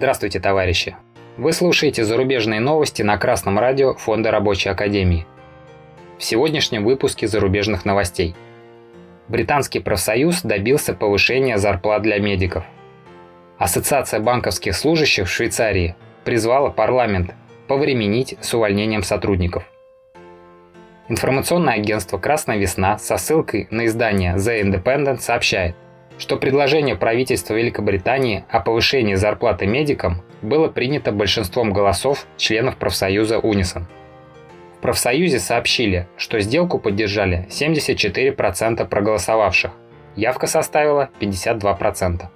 Здравствуйте, товарищи! Вы слушаете зарубежные новости на Красном радио Фонда Рабочей Академии. В сегодняшнем выпуске зарубежных новостей. Британский профсоюз добился повышения зарплат для медиков. Ассоциация банковских служащих в Швейцарии призвала парламент повременить с увольнением сотрудников. Информационное агентство «Красная весна» со ссылкой на издание The Independent сообщает – что предложение правительства Великобритании о повышении зарплаты медикам было принято большинством голосов членов профсоюза «Унисон». В профсоюзе сообщили, что сделку поддержали 74% проголосовавших, явка составила 52%.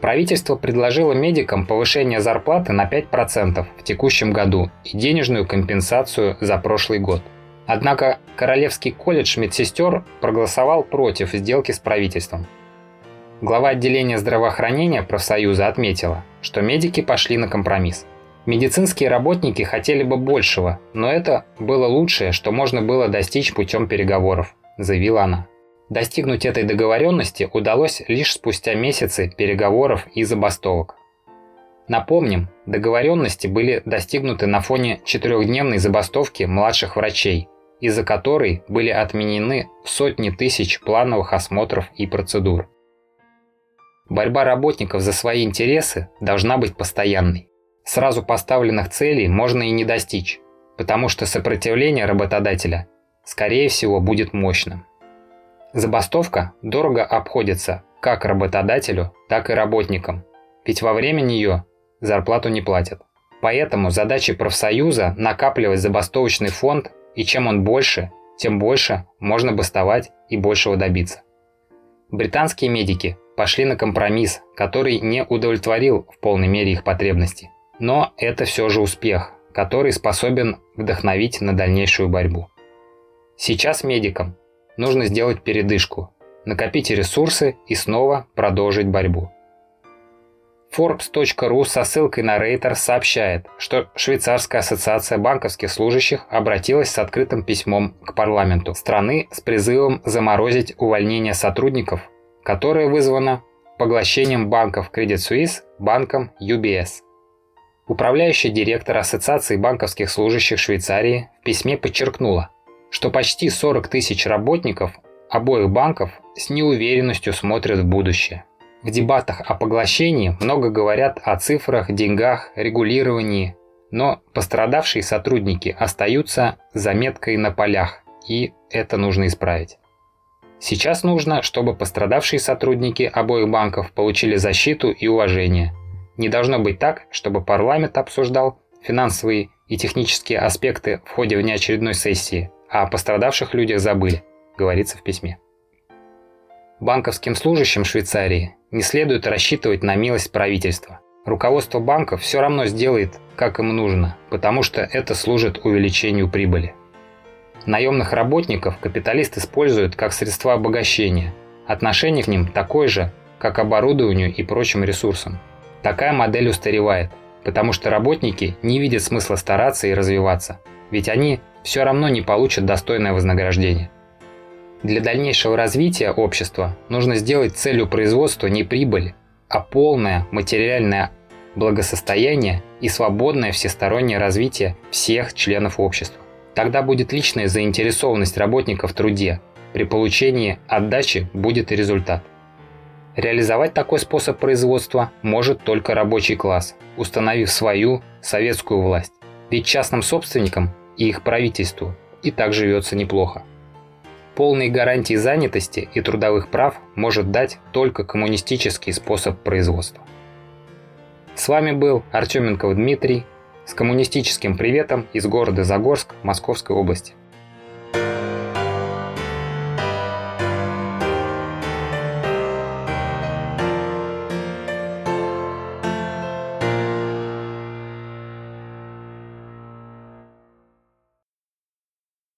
Правительство предложило медикам повышение зарплаты на 5% в текущем году и денежную компенсацию за прошлый год. Однако Королевский колледж медсестер проголосовал против сделки с правительством – Глава отделения здравоохранения профсоюза отметила, что медики пошли на компромисс. Медицинские работники хотели бы большего, но это было лучшее, что можно было достичь путем переговоров, заявила она. Достигнуть этой договоренности удалось лишь спустя месяцы переговоров и забастовок. Напомним, договоренности были достигнуты на фоне четырехдневной забастовки младших врачей, из-за которой были отменены сотни тысяч плановых осмотров и процедур. Борьба работников за свои интересы должна быть постоянной. Сразу поставленных целей можно и не достичь, потому что сопротивление работодателя, скорее всего, будет мощным. Забастовка дорого обходится как работодателю, так и работникам, ведь во время нее зарплату не платят. Поэтому задача профсоюза накапливать забастовочный фонд, и чем он больше, тем больше можно бастовать и большего добиться. Британские медики пошли на компромисс, который не удовлетворил в полной мере их потребности. Но это все же успех, который способен вдохновить на дальнейшую борьбу. Сейчас медикам нужно сделать передышку, накопить ресурсы и снова продолжить борьбу. Forbes.ru со ссылкой на Рейтер сообщает, что Швейцарская ассоциация банковских служащих обратилась с открытым письмом к парламенту страны с призывом заморозить увольнение сотрудников которое вызвано поглощением банков Credit Suisse банком UBS. Управляющий директор Ассоциации банковских служащих Швейцарии в письме подчеркнула, что почти 40 тысяч работников обоих банков с неуверенностью смотрят в будущее. В дебатах о поглощении много говорят о цифрах, деньгах, регулировании, но пострадавшие сотрудники остаются заметкой на полях, и это нужно исправить. Сейчас нужно, чтобы пострадавшие сотрудники обоих банков получили защиту и уважение. Не должно быть так, чтобы парламент обсуждал финансовые и технические аспекты в ходе внеочередной сессии, а о пострадавших людях забыли, говорится в письме. Банковским служащим Швейцарии не следует рассчитывать на милость правительства. Руководство банков все равно сделает, как им нужно, потому что это служит увеличению прибыли. Наемных работников капиталист использует как средство обогащения. Отношение к ним такое же, как к оборудованию и прочим ресурсам. Такая модель устаревает, потому что работники не видят смысла стараться и развиваться, ведь они все равно не получат достойное вознаграждение. Для дальнейшего развития общества нужно сделать целью производства не прибыль, а полное материальное благосостояние и свободное всестороннее развитие всех членов общества. Тогда будет личная заинтересованность работника в труде. При получении отдачи будет и результат. Реализовать такой способ производства может только рабочий класс, установив свою советскую власть. Ведь частным собственникам и их правительству и так живется неплохо. Полные гарантии занятости и трудовых прав может дать только коммунистический способ производства. С вами был Артеменков Дмитрий с коммунистическим приветом из города Загорск Московской области.